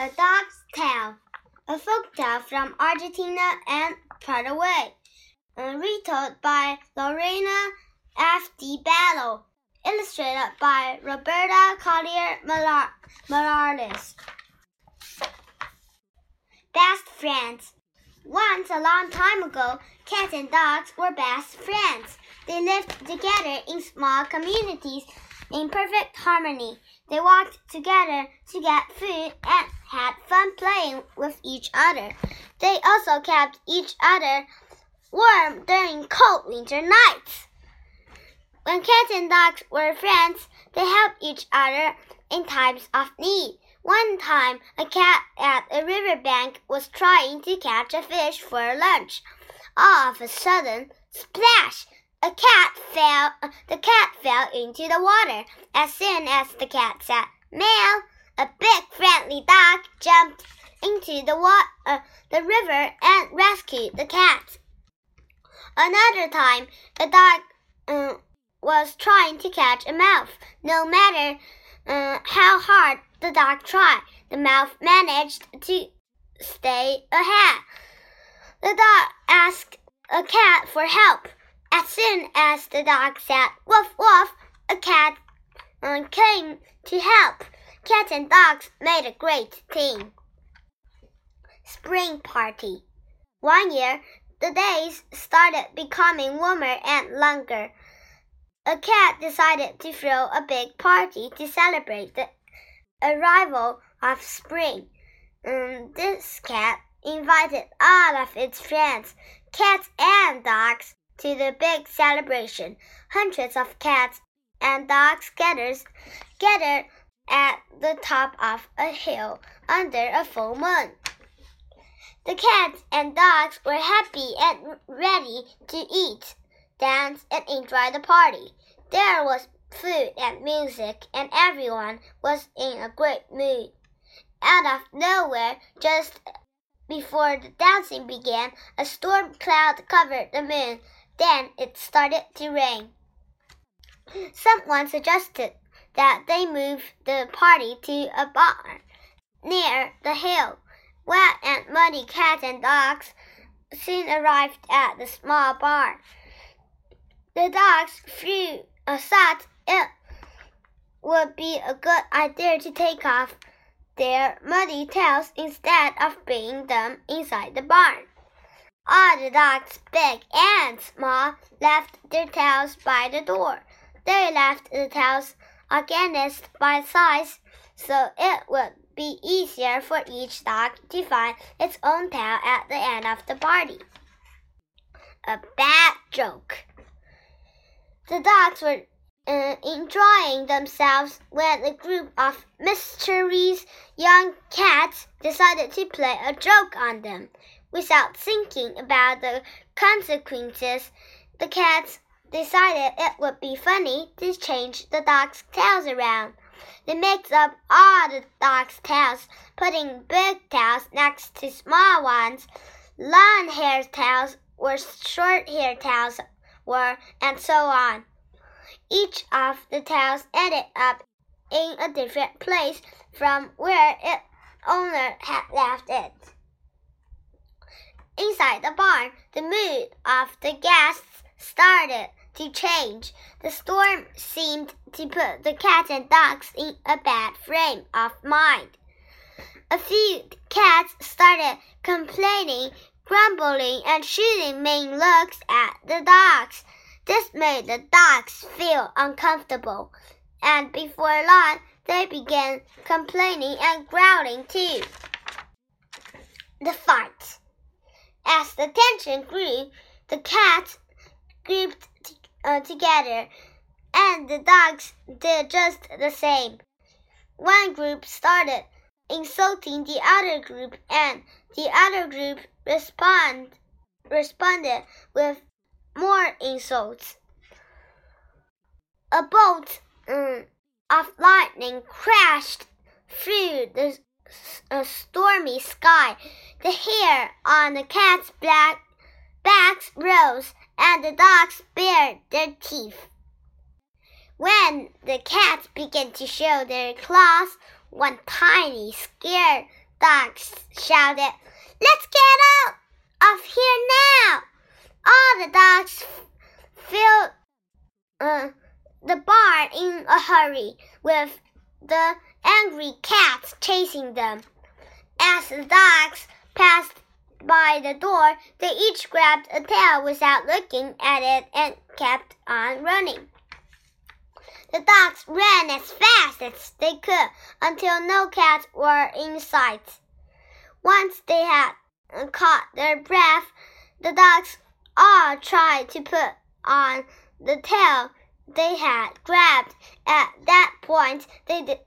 A Dog's Tale, a folk tale from Argentina and Paraguay, retold by Lorena F. Di Bello, illustrated by Roberta Collier Morales. Best friends. Once, a long time ago, cats and dogs were best friends. They lived together in small communities in perfect harmony. They walked together to get food and had fun playing with each other. They also kept each other warm during cold winter nights. When cats and dogs were friends, they helped each other in times of need. One time, a cat at a riverbank was trying to catch a fish for lunch. All of a sudden, splash! A cat fell. The cat fell into the water. As soon as the cat said "meow," a big friendly dog jumped into the water, uh, the river, and rescued the cat. Another time, a dog uh, was trying to catch a mouse. No matter uh, how hard the dog tried, the mouse managed to stay ahead. The dog asked a cat for help. As soon as the dog said woof woof, a cat uh, came to help. Cats and dogs made a great team. Spring party. One year, the days started becoming warmer and longer. A cat decided to throw a big party to celebrate the arrival of spring. Um, this cat invited all of its friends, cats and dogs, to the big celebration. Hundreds of cats and dogs gathered, gathered at the top of a hill under a full moon. The cats and dogs were happy and ready to eat, dance, and enjoy the party. There was food and music, and everyone was in a great mood. Out of nowhere, just before the dancing began, a storm cloud covered the moon then it started to rain. Someone suggested that they move the party to a barn near the hill. Wet and muddy cats and dogs soon arrived at the small barn. The dogs flew, uh, thought it would be a good idea to take off their muddy tails instead of bringing them inside the barn. All the dogs, big and small, left their tails by the door. They left the tails organized by size, so it would be easier for each dog to find its own tail at the end of the party. A bad joke. The dogs were uh, enjoying themselves when a group of mischievous young cats decided to play a joke on them. Without thinking about the consequences, the cats decided it would be funny to change the dog's tails around. They mixed up all the dog's tails, putting big tails next to small ones. Long hair tails were short hair tails were, and so on. Each of the tails ended up in a different place from where its owner had left it. Inside the barn, the mood of the guests started to change. The storm seemed to put the cats and dogs in a bad frame of mind. A few cats started complaining, grumbling, and shooting mean looks at the dogs. This made the dogs feel uncomfortable, and before long, they began complaining and growling too. The fight. As the tension grew, the cats grouped uh, together, and the dogs did just the same. One group started insulting the other group, and the other group respond, responded with more insults. A bolt um, of lightning crashed through the a stormy sky. The hair on the cat's black backs rose, and the dogs bared their teeth. When the cats began to show their claws, one tiny, scared dog shouted, Let's get out of here now! All the dogs filled uh, the barn in a hurry, with the angry cats chasing them. As the dogs passed by the door, they each grabbed a tail without looking at it and kept on running. The dogs ran as fast as they could until no cats were in sight. Once they had caught their breath, the dogs all tried to put on the tail they had grabbed. At that point, they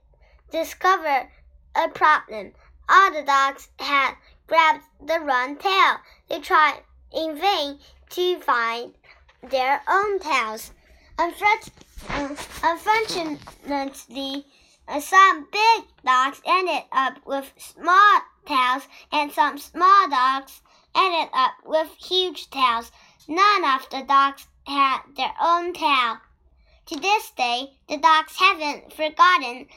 discovered a problem. All the dogs had grabbed the wrong tail. They tried in vain to find their own tails. Unfortunately, uh, some big dogs ended up with small tails, and some small dogs ended up with huge tails. None of the dogs had their own tail. To this day, the dogs haven't forgotten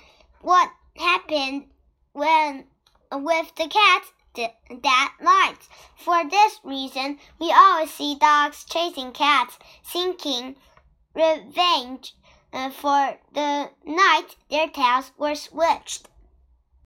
what happened when with the cats that night. For this reason, we always see dogs chasing cats, seeking revenge uh, for the night their tails were switched.